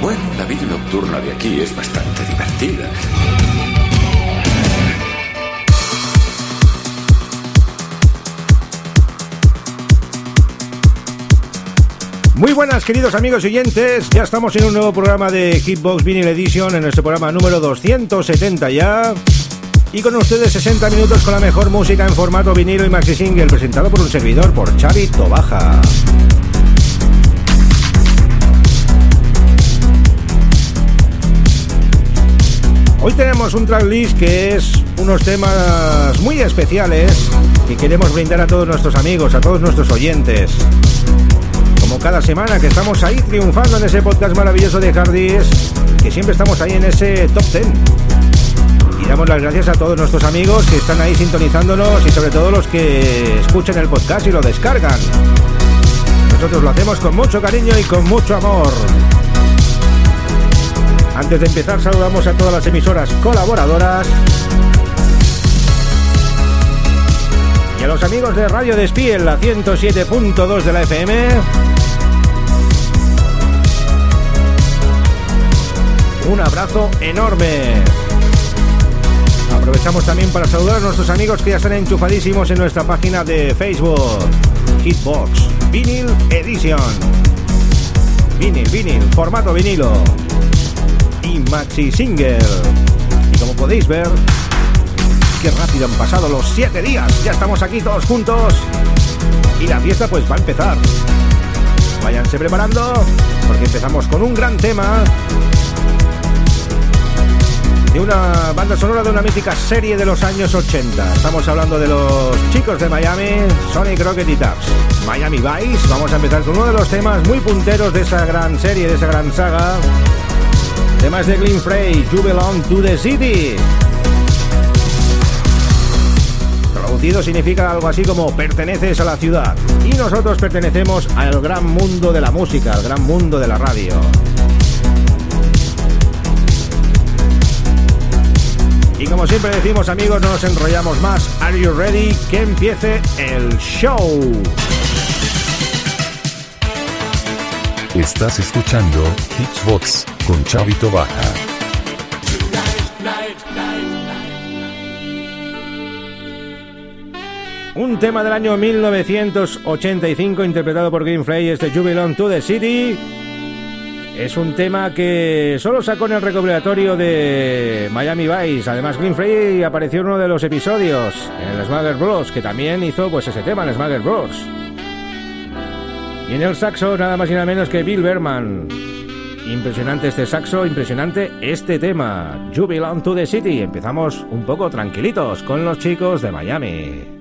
Bueno, la vida nocturna de aquí es bastante divertida. Muy buenas queridos amigos y oyentes, ya estamos en un nuevo programa de Hitbox Vinyl Edition, en nuestro programa número 270 ya. Y con ustedes 60 minutos con la mejor música en formato vinilo y maxi single, presentado por un servidor, por Xavi Tobaja. Hoy tenemos un tracklist que es unos temas muy especiales que queremos brindar a todos nuestros amigos, a todos nuestros oyentes como cada semana que estamos ahí triunfando en ese podcast maravilloso de Hardys, que siempre estamos ahí en ese top 10. Y damos las gracias a todos nuestros amigos que están ahí sintonizándonos y sobre todo los que escuchan el podcast y lo descargan. Nosotros lo hacemos con mucho cariño y con mucho amor. Antes de empezar saludamos a todas las emisoras colaboradoras y a los amigos de Radio Despiel, la 107.2 de la FM. Un abrazo enorme. Aprovechamos también para saludar a nuestros amigos que ya están enchufadísimos en nuestra página de Facebook. Hitbox Vinyl Edition. Vinyl, vinyl, formato vinilo. Maxi single. Y como podéis ver, qué rápido han pasado los 7 días. Ya estamos aquí todos juntos. Y la fiesta pues va a empezar. Váyanse preparando porque empezamos con un gran tema de una banda sonora de una mítica serie de los años 80. Estamos hablando de los chicos de Miami, Sonic Rocket y Taps. Miami Vice. Vamos a empezar con uno de los temas muy punteros de esa gran serie, de esa gran saga. Temas de Glenn Frey, You Belong to the City. Traducido significa algo así como perteneces a la ciudad. Y nosotros pertenecemos al gran mundo de la música, al gran mundo de la radio. Y como siempre decimos amigos, no nos enrollamos más. Are you ready? Que empiece el show. Estás escuchando Hitsbox con Chavito Baja. Un tema del año 1985 interpretado por Green Frey, este Jubilon to the City. Es un tema que solo sacó en el recopilatorio de Miami Vice. Además, Green Frey apareció en uno de los episodios en el Smager Bros, que también hizo pues ese tema en Smager Bros. Y en el saxo, nada más y nada menos que Bill Berman. Impresionante este saxo, impresionante este tema. Belong to the City. Empezamos un poco tranquilitos con los chicos de Miami.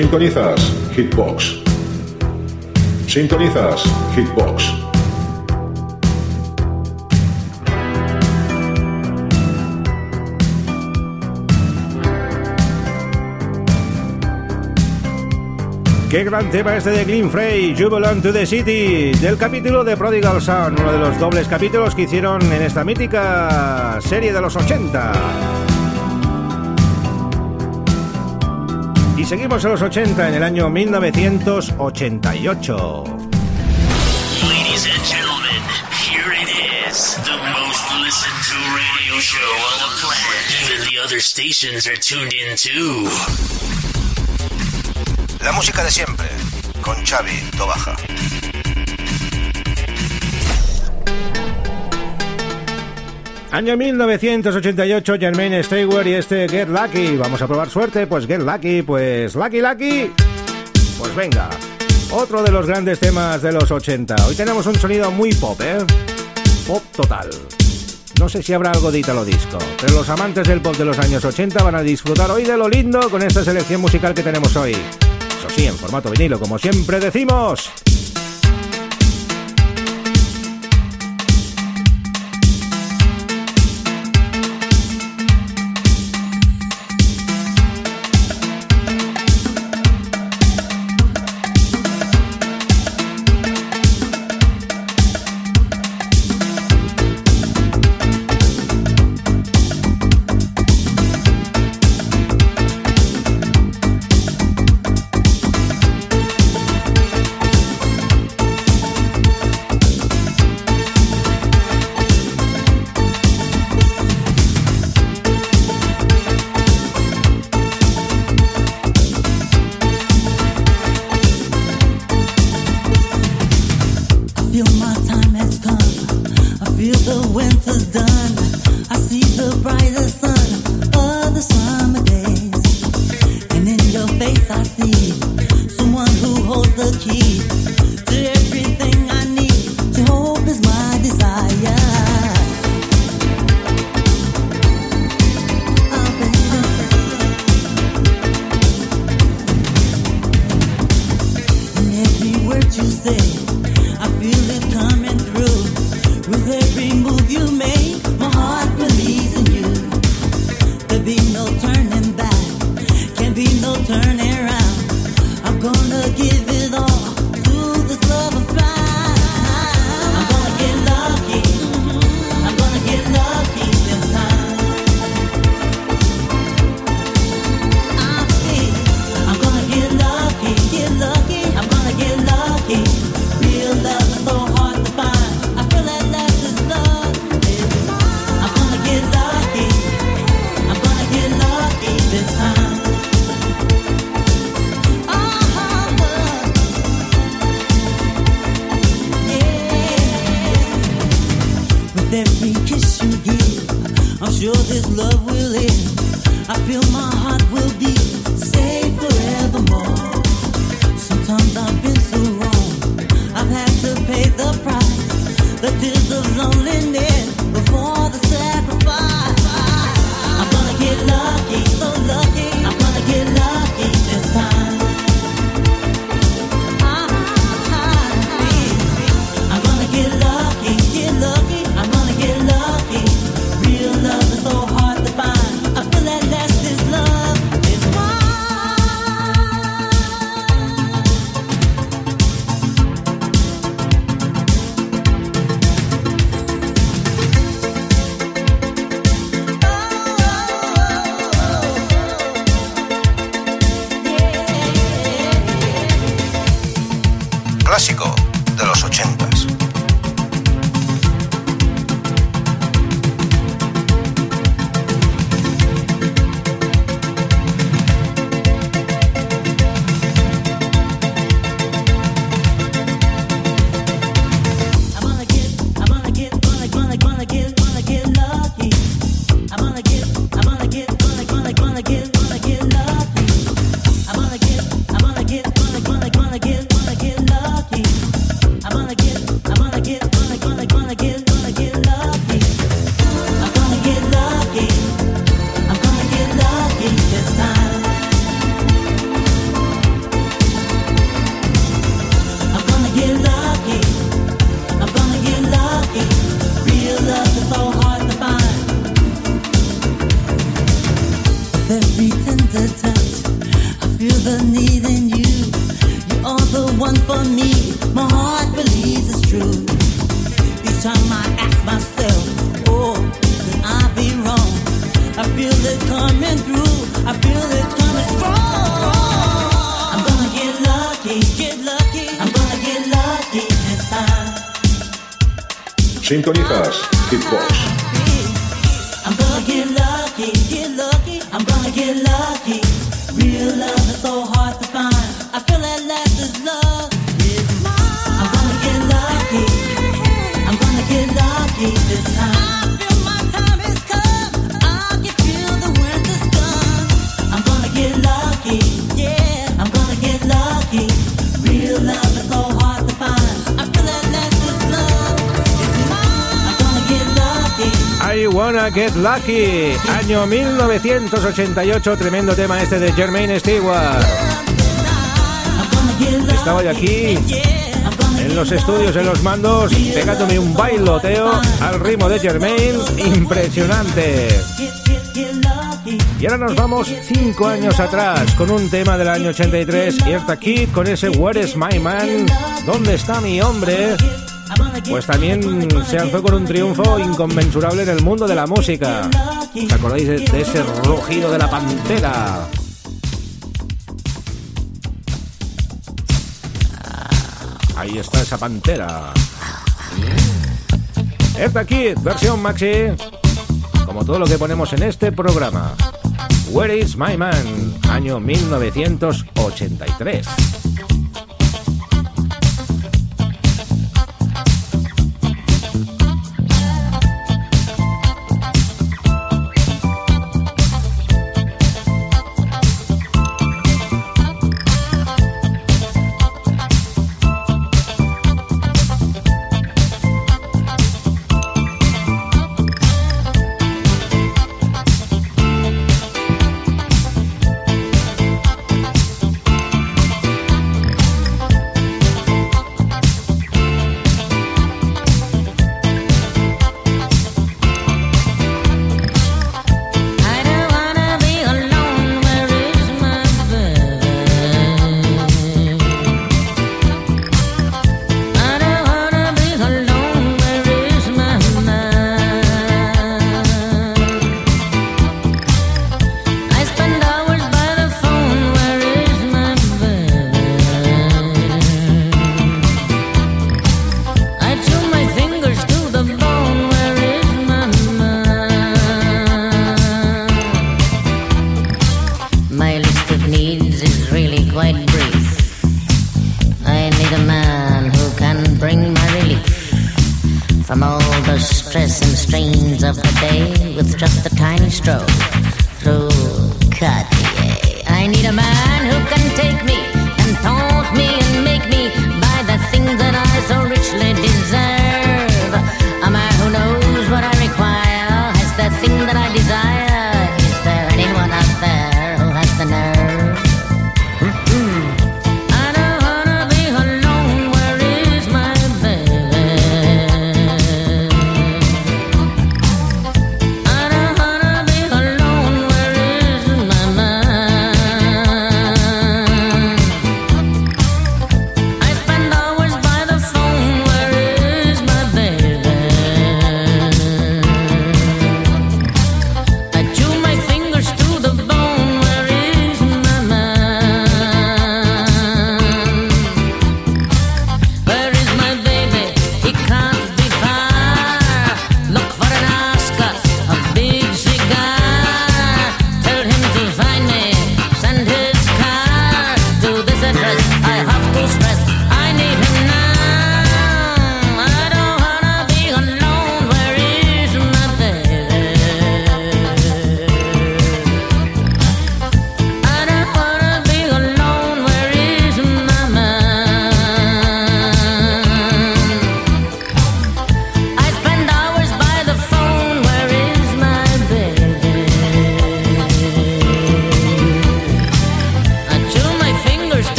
Sintonizas Hitbox. Sintonizas Hitbox. Qué gran tema este de Glenn Frey, Belong to the City, del capítulo de Prodigal Son, uno de los dobles capítulos que hicieron en esta mítica serie de los 80. Seguimos en los 80, en el año 1988. Ladies and gentlemen, here it is, the most listened to radio show on the planet. Even the other stations are tuned in too. La música de siempre, con Xavi Tobaja. Año 1988, Jermaine Stewart y este Get Lucky. Vamos a probar suerte, pues Get Lucky, pues Lucky Lucky. Pues venga, otro de los grandes temas de los 80. Hoy tenemos un sonido muy pop, ¿eh? Pop total. No sé si habrá algo de Italo Disco, pero los amantes del pop de los años 80 van a disfrutar hoy de lo lindo con esta selección musical que tenemos hoy. Eso sí, en formato vinilo, como siempre decimos. Tonijas, Hip Lucky, año 1988, tremendo tema este de Jermaine Stewart. Estaba yo aquí en los estudios, en los mandos, pegándome un bailoteo al ritmo de Jermaine, impresionante. Y ahora nos vamos cinco años atrás con un tema del año 83, Irta aquí con ese Where is my man? ¿Dónde está mi hombre? pues también se alzó con un triunfo inconmensurable en el mundo de la música. ¿Os acordáis de, ese rugido de la pantera? Ahí está esa pantera. Esta Kid, versión maxi. Como todo lo que ponemos en este programa. Where is my man? Año 1983.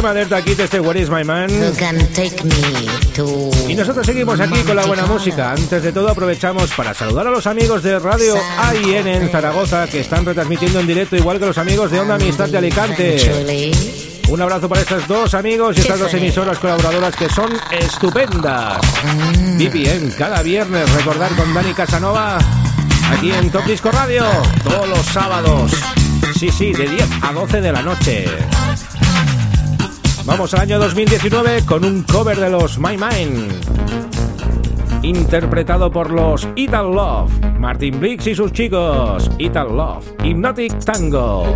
Tema de Kit, este Where is my man. Who can take me to Y nosotros seguimos aquí con la buena música. Antes de todo aprovechamos para saludar a los amigos de Radio AIN en Zaragoza que están retransmitiendo en directo igual que los amigos de Onda Amistad de Alicante. Un abrazo para estos dos amigos y estas dos emisoras colaboradoras que son estupendas. VPN cada viernes, recordar con Dani Casanova aquí en Top Disco Radio todos los sábados. Sí, sí, de 10 a 12 de la noche. Vamos al año 2019 con un cover de los My Mind. Interpretado por los Ital Love, Martin Briggs y sus chicos. Ital Love, Hypnotic Tango.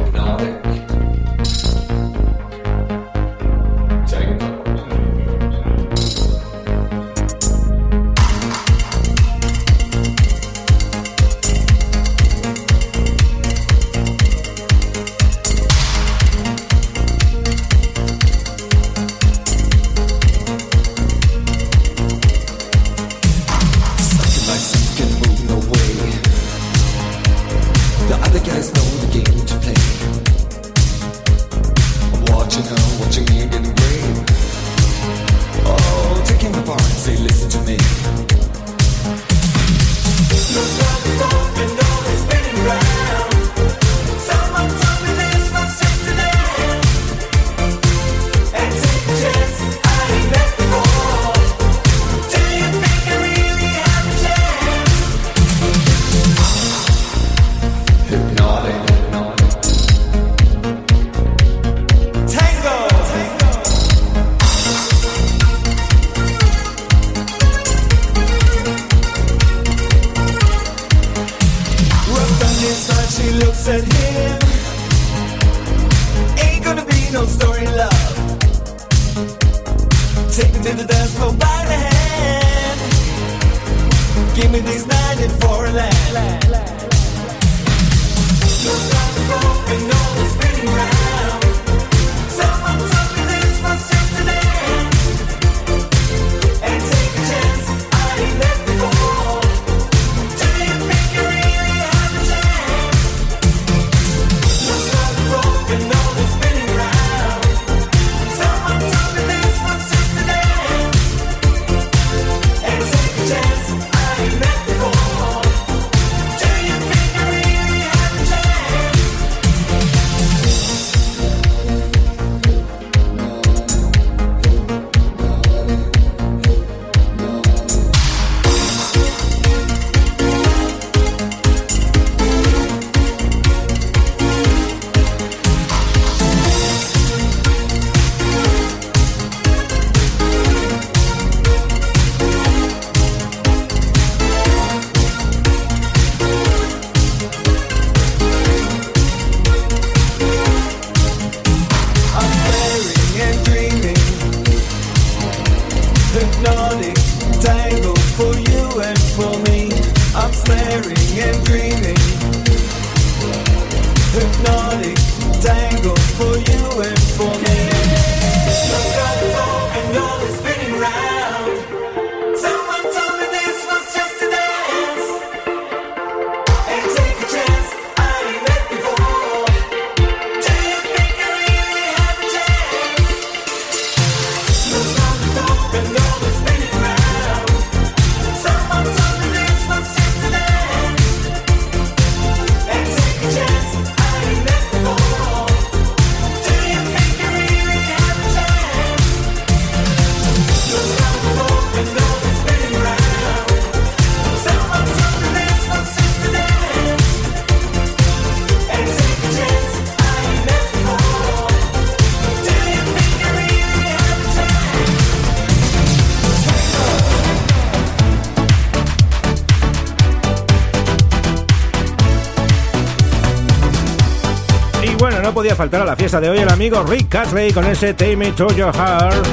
No podía faltar a la fiesta de hoy el amigo Rick Casley con ese Take Me to Your Heart.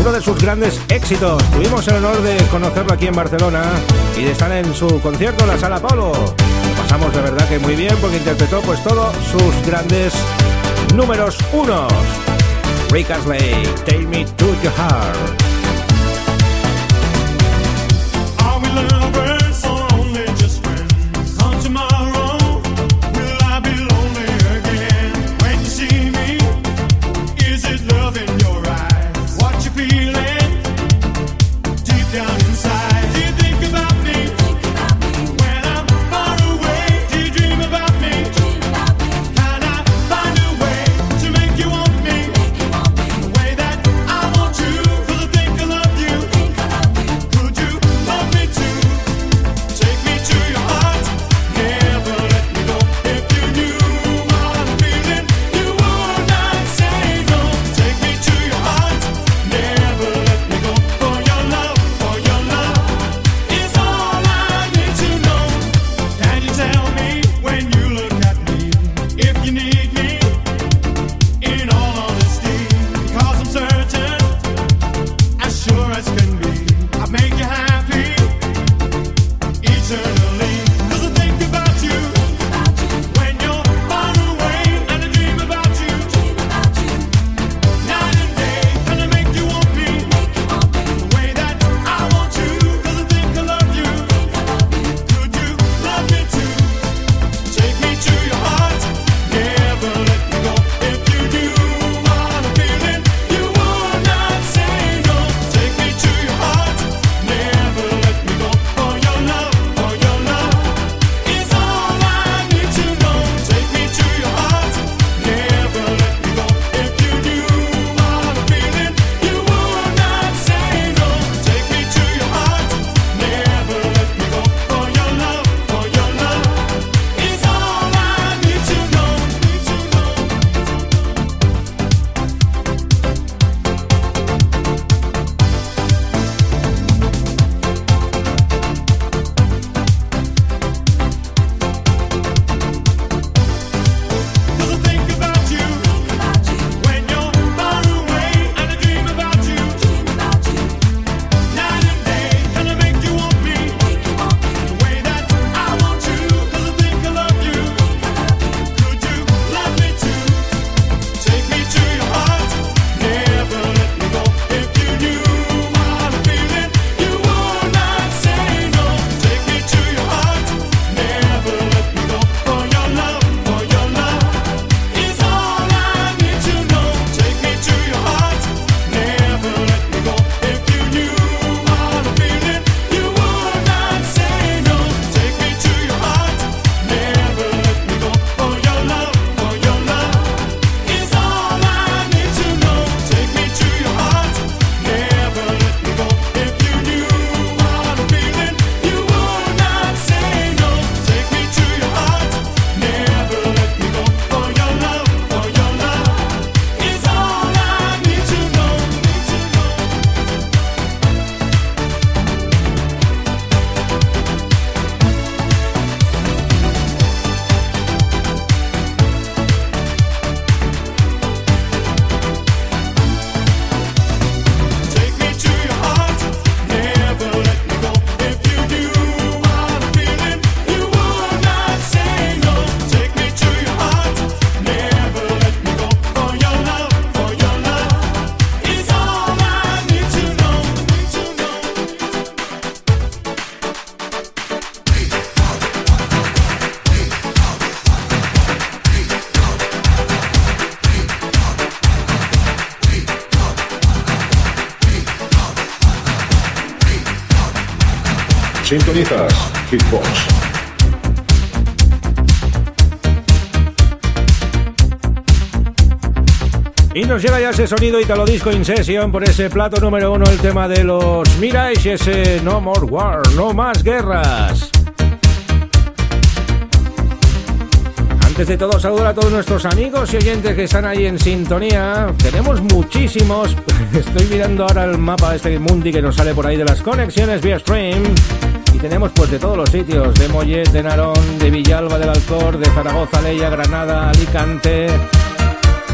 Uno de sus grandes éxitos. Tuvimos el honor de conocerlo aquí en Barcelona y de estar en su concierto en la Sala Polo. Lo pasamos de verdad que muy bien porque interpretó pues todos sus grandes números unos. Rick Astley, Take Me to Your Heart. Y nos llega ya ese sonido Italo Disco In Session por ese plato número uno, el tema de los Mirage, ese No More War, no más guerras. Antes de todo, saludar a todos nuestros amigos y oyentes que están ahí en sintonía. Tenemos muchísimos. Estoy mirando ahora el mapa este Mundi que nos sale por ahí de las conexiones vía stream. Y tenemos pues de todos los sitios, de Mollet, de Narón, de Villalba del Alcor, de Zaragoza, Leia, Granada, Alicante,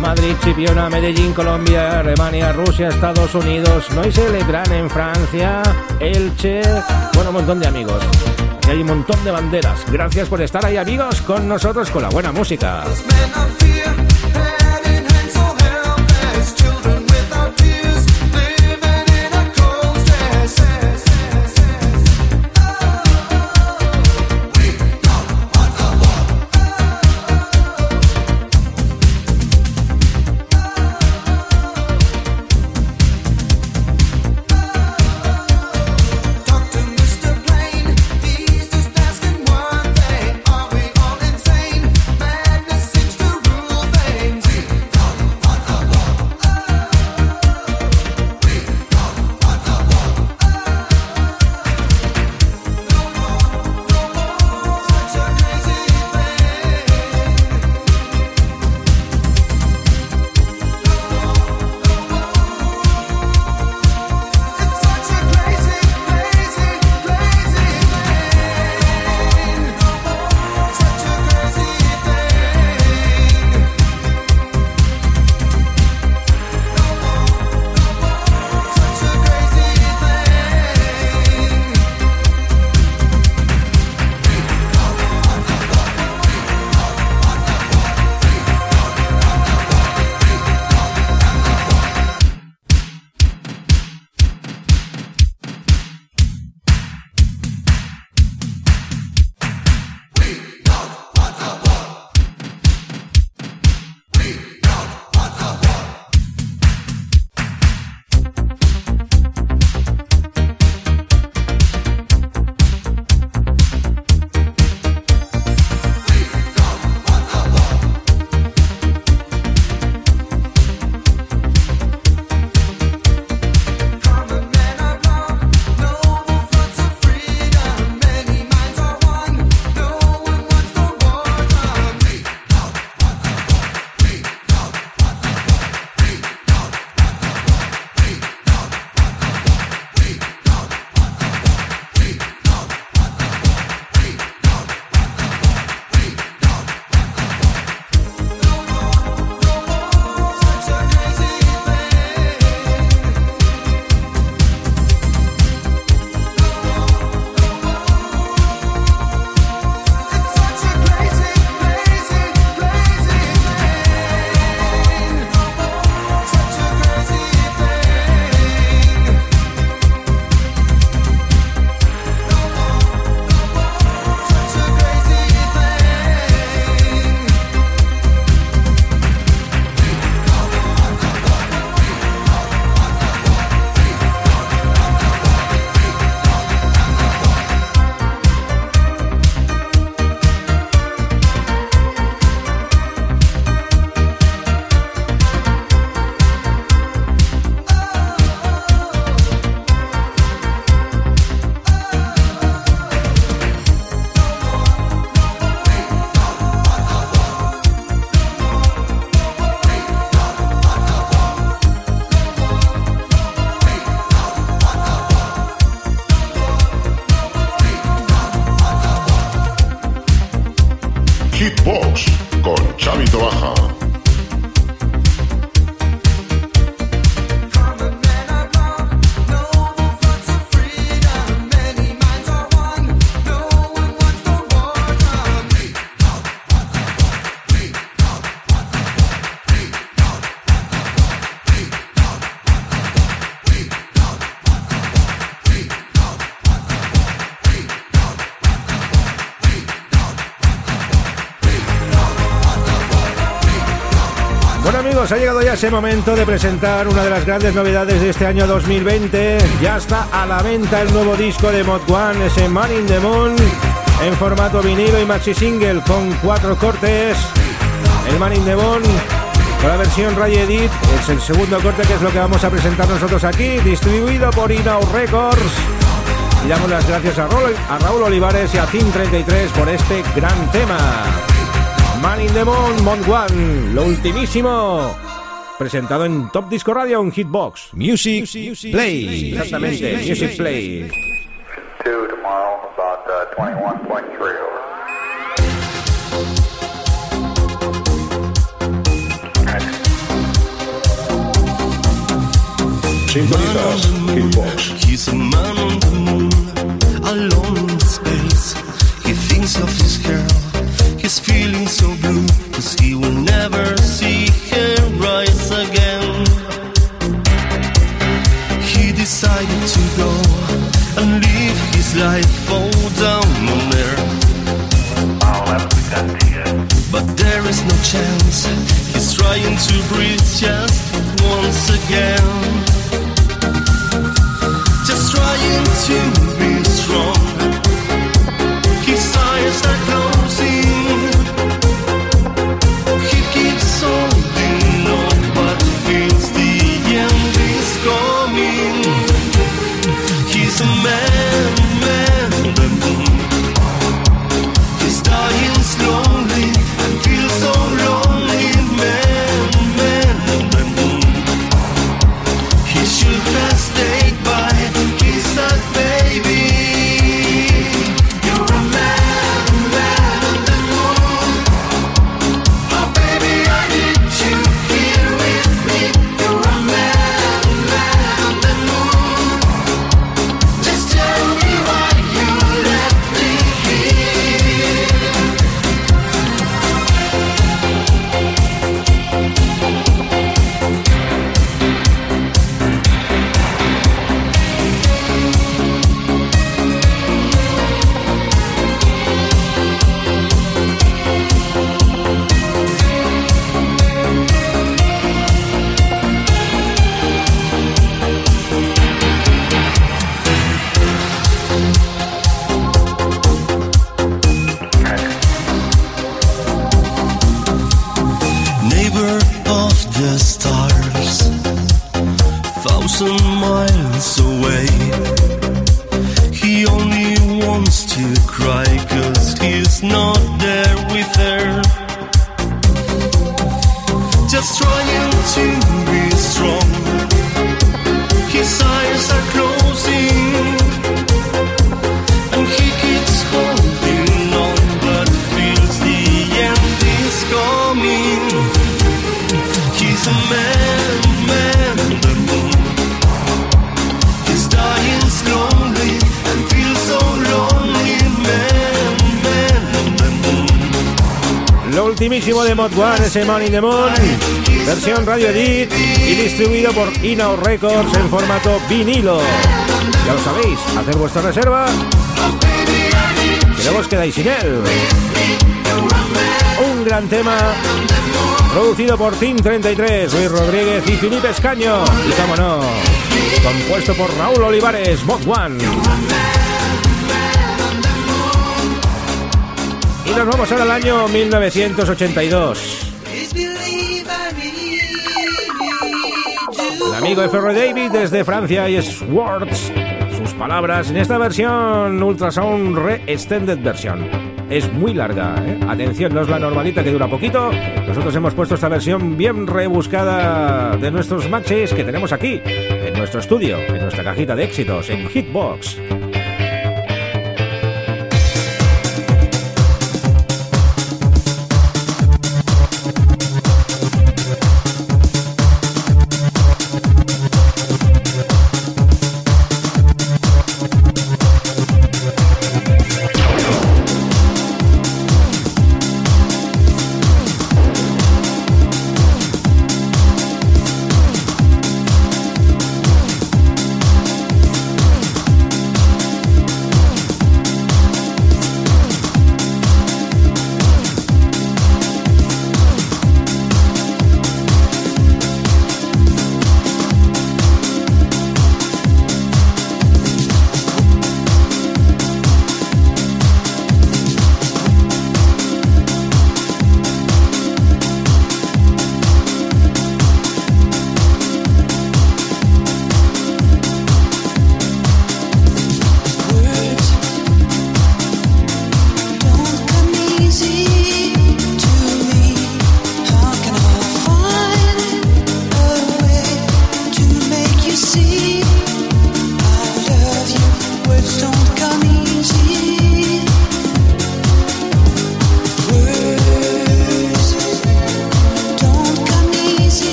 Madrid, Chipiona, Medellín, Colombia, Alemania, Rusia, Estados Unidos, Noise Legrand en Francia, Elche, bueno, un montón de amigos. Aquí hay un montón de banderas. Gracias por estar ahí, amigos, con nosotros con la buena música. Amigos, ha llegado ya ese momento de presentar una de las grandes novedades de este año 2020. Ya está a la venta el nuevo disco de Mod One, ese Man in the Moon, en formato vinilo y maxi single con cuatro cortes. El Man in the Moon con la versión Ray Edit es el segundo corte que es lo que vamos a presentar nosotros aquí, distribuido por Inau Records. Y damos las gracias a Raúl, a Raúl Olivares y a Team 33 por este gran tema. Man in the Moon, Mon One, lo ultimísimo. Presentado en Top Disco Radio en Hitbox. Music, Play. Exactamente, Music Play. Two tomorrow, about uh, 21.3 over. Sintonizas Hitbox. He's a man on the moon, alone in space. He thinks of his girl. He's feeling so blue, cause he will never see her rise again. He decided to go and live his life all down on earth. But there is no chance. He's trying to breathe just once again. Just trying to be strong. His eyes are One, ese Man in the Moon, versión Radio Edit y distribuido por Inau Records en formato vinilo. Ya lo sabéis, hacer vuestra reserva que luego os quedáis sin él. Un gran tema producido por Team 33, Luis Rodríguez y Felipe Escaño. Y cómo no, compuesto por Raúl Olivares, Mod One. Y nos vamos ahora al año 1982. El amigo F.R. David desde Francia y Swords. Sus palabras en esta versión Ultrasound Re-Extended Version. Es muy larga, ¿eh? Atención, no es la normalita que dura poquito. Nosotros hemos puesto esta versión bien rebuscada de nuestros matches que tenemos aquí, en nuestro estudio, en nuestra cajita de éxitos, en Hitbox.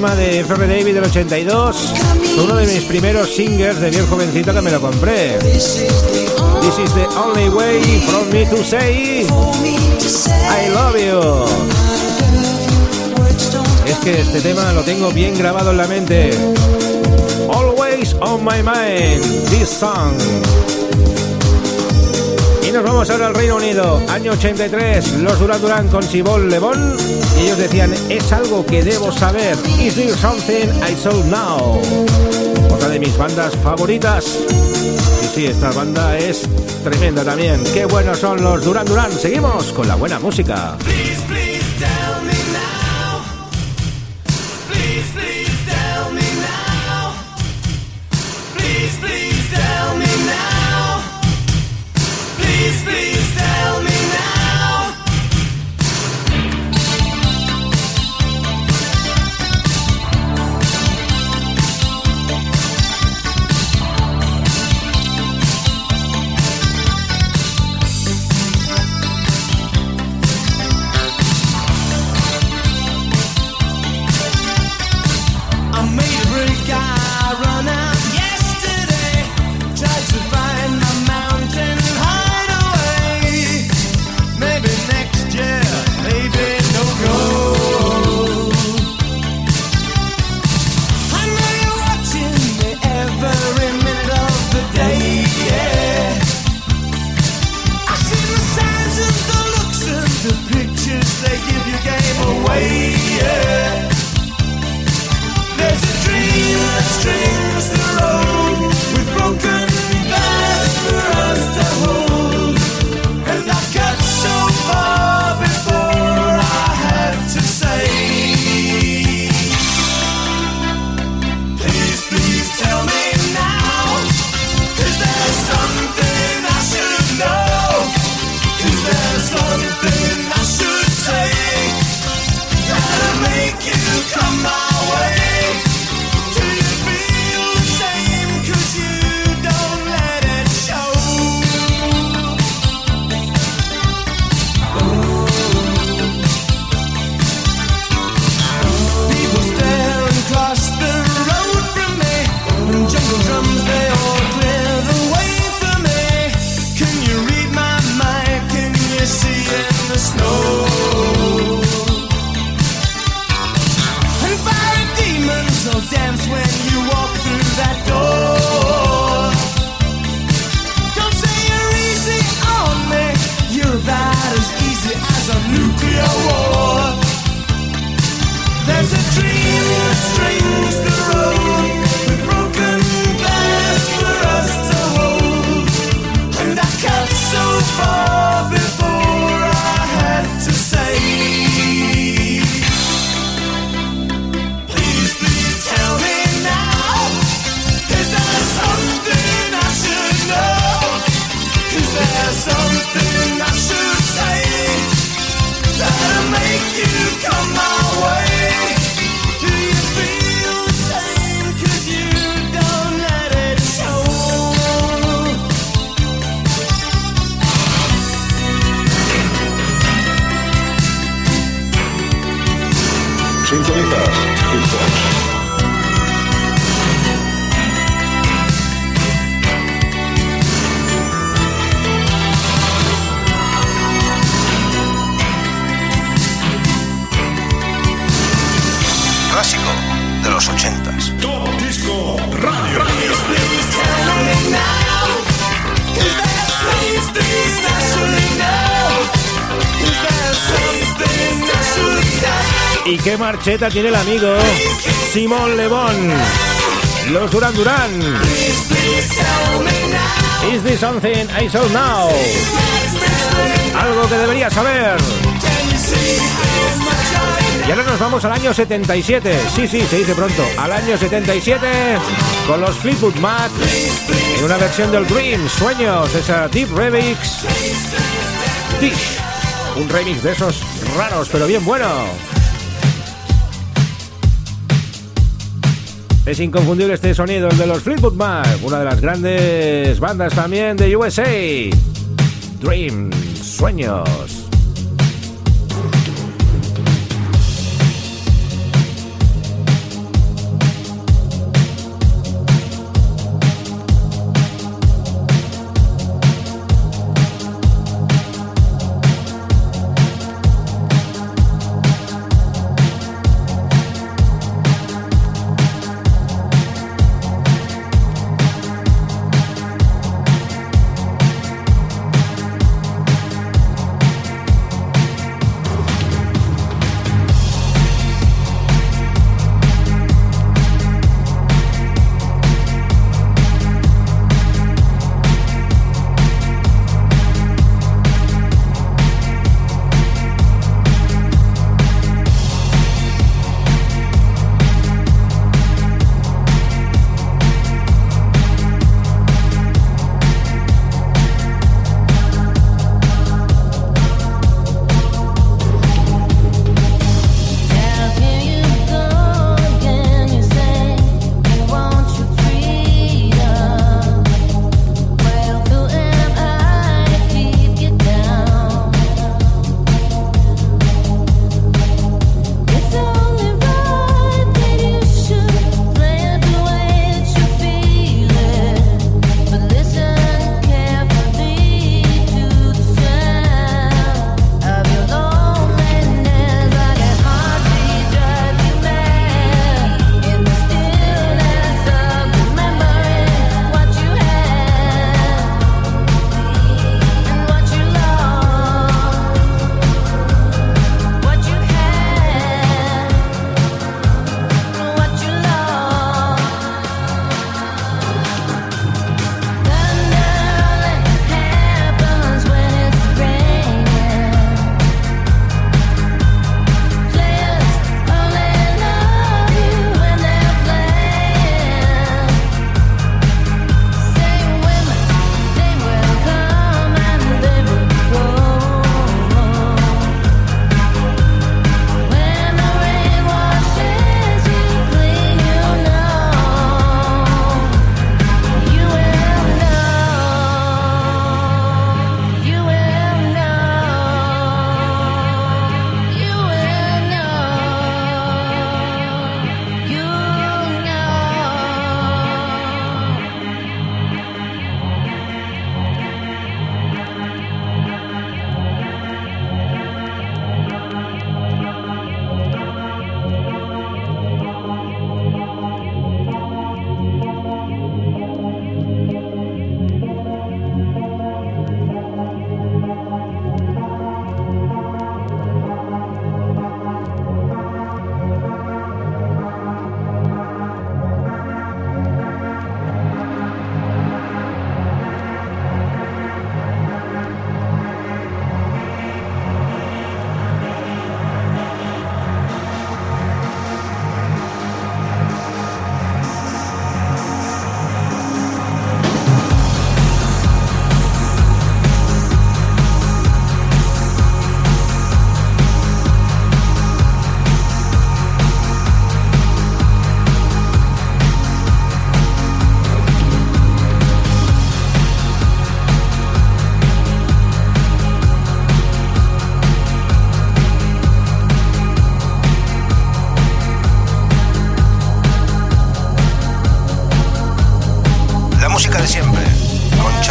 Tema de Ferry David del 82. Fue uno de mis primeros singers de bien jovencito que me lo compré. This is the only way from me to say I love you. Es que este tema lo tengo bien grabado en la mente. Always on my mind, this song. Nos vamos ahora al Reino Unido, año 83, los Duran Duran con Sibol Lebon. Y ellos decían, es algo que debo saber. Is there something I saw now? Otra de mis bandas favoritas. Y sí, esta banda es tremenda también. Qué buenos son los Duran Duran. Seguimos con la buena música. ¿Y qué marcheta tiene el amigo Simón Lebón? Los Duran Duran. Is this something I saw now? Algo que debería saber. Y ahora nos vamos al año 77. Sí, sí, se dice pronto. Al año 77 con los Fleetwood Mac en una versión del Dream, Sueños, esa Deep Remix. Dish. Un remix de esos raros, pero bien bueno. Es inconfundible este sonido, el de los Fleetwood Mac, una de las grandes bandas también de USA. Dream, Sueños.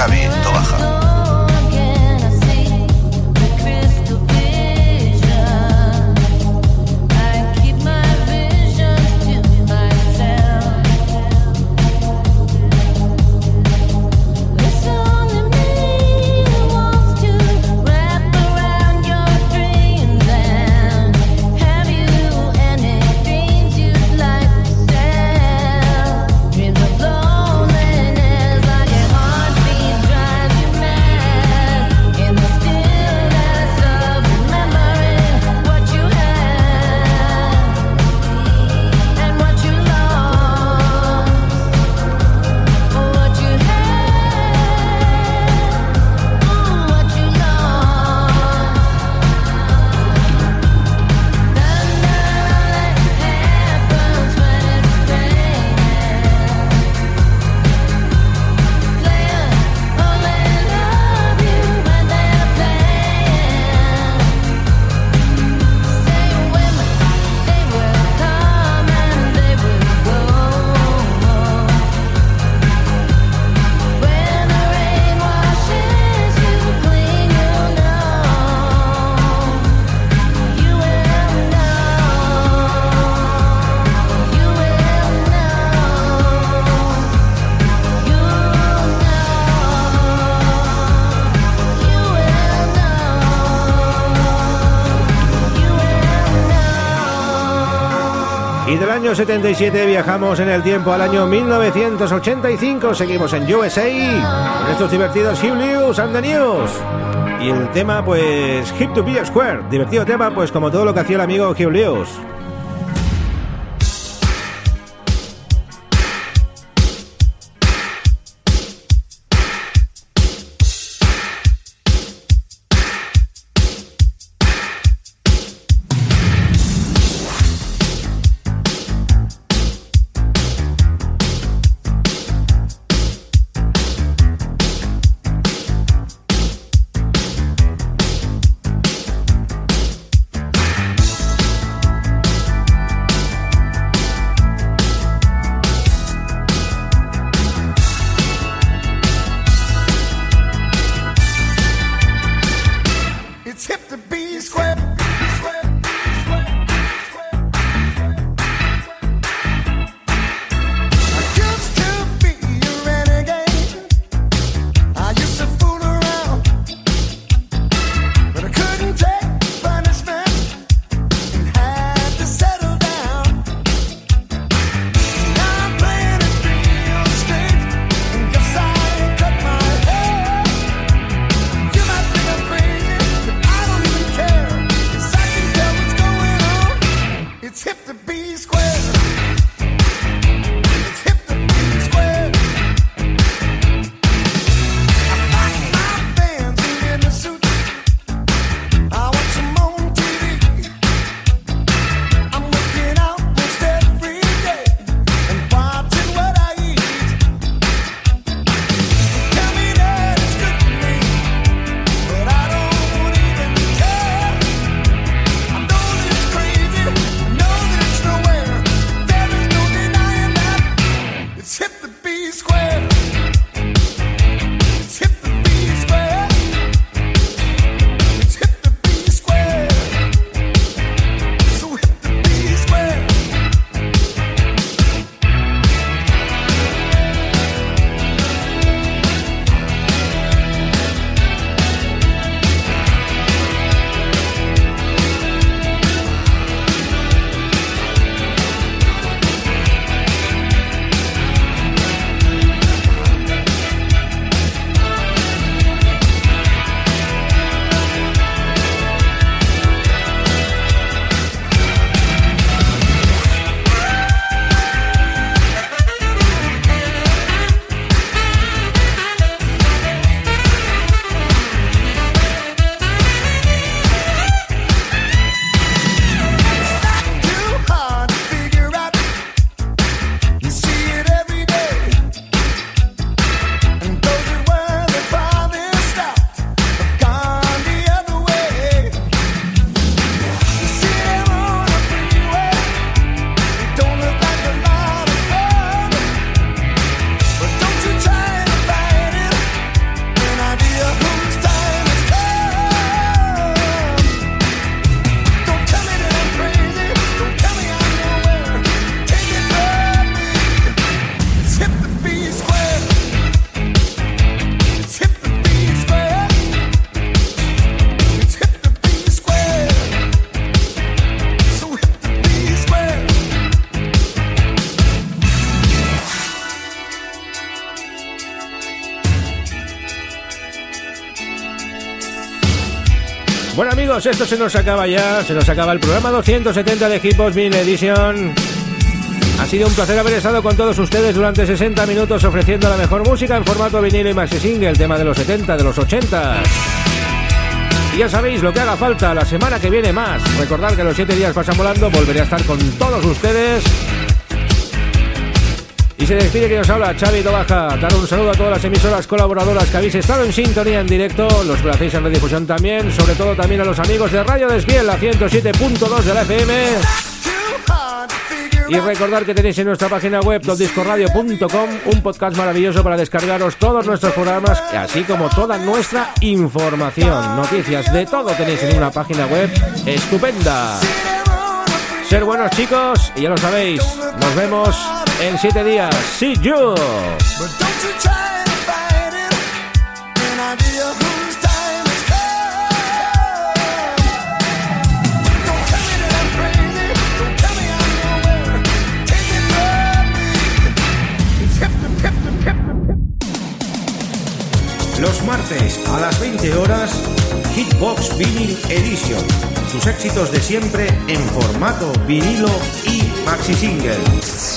Xavi año 77 viajamos en el tiempo al año 1985. Seguimos en USA con estos divertidos Hugh Lewis and the News. Y el tema, pues, Hip to Be Square. Divertido tema, pues, como todo lo que hacía el amigo Hugh Lewis. Bueno amigos, esto se nos acaba ya, se nos acaba el programa 270 de Hitbox Vinyl Edition. Ha sido un placer haber estado con todos ustedes durante 60 minutos ofreciendo la mejor música en formato vinilo y maxi single, tema de los 70, de los 80. Y ya sabéis lo que haga falta, la semana que viene más. Recordad que los 7 días pasan volando, volveré a estar con todos ustedes. Y se despide que nos habla Xavi Tobaja. Dar un saludo a todas las emisoras colaboradoras que habéis estado en sintonía en directo, los que lo hacéis en redifusión también, sobre todo también a los amigos de Radio Desviel, la 107.2 de la FM. Y recordar que tenéis en nuestra página web topdiscoradio.com un podcast maravilloso para descargaros todos nuestros programas, así como toda nuestra información, noticias, de todo tenéis en una página web estupenda. Ser buenos chicos, y ya lo sabéis, nos vemos en siete días. See you. Los martes a las 20 horas, Hitbox Vinyl Edition. Sus éxitos de siempre en formato vinilo y maxi single.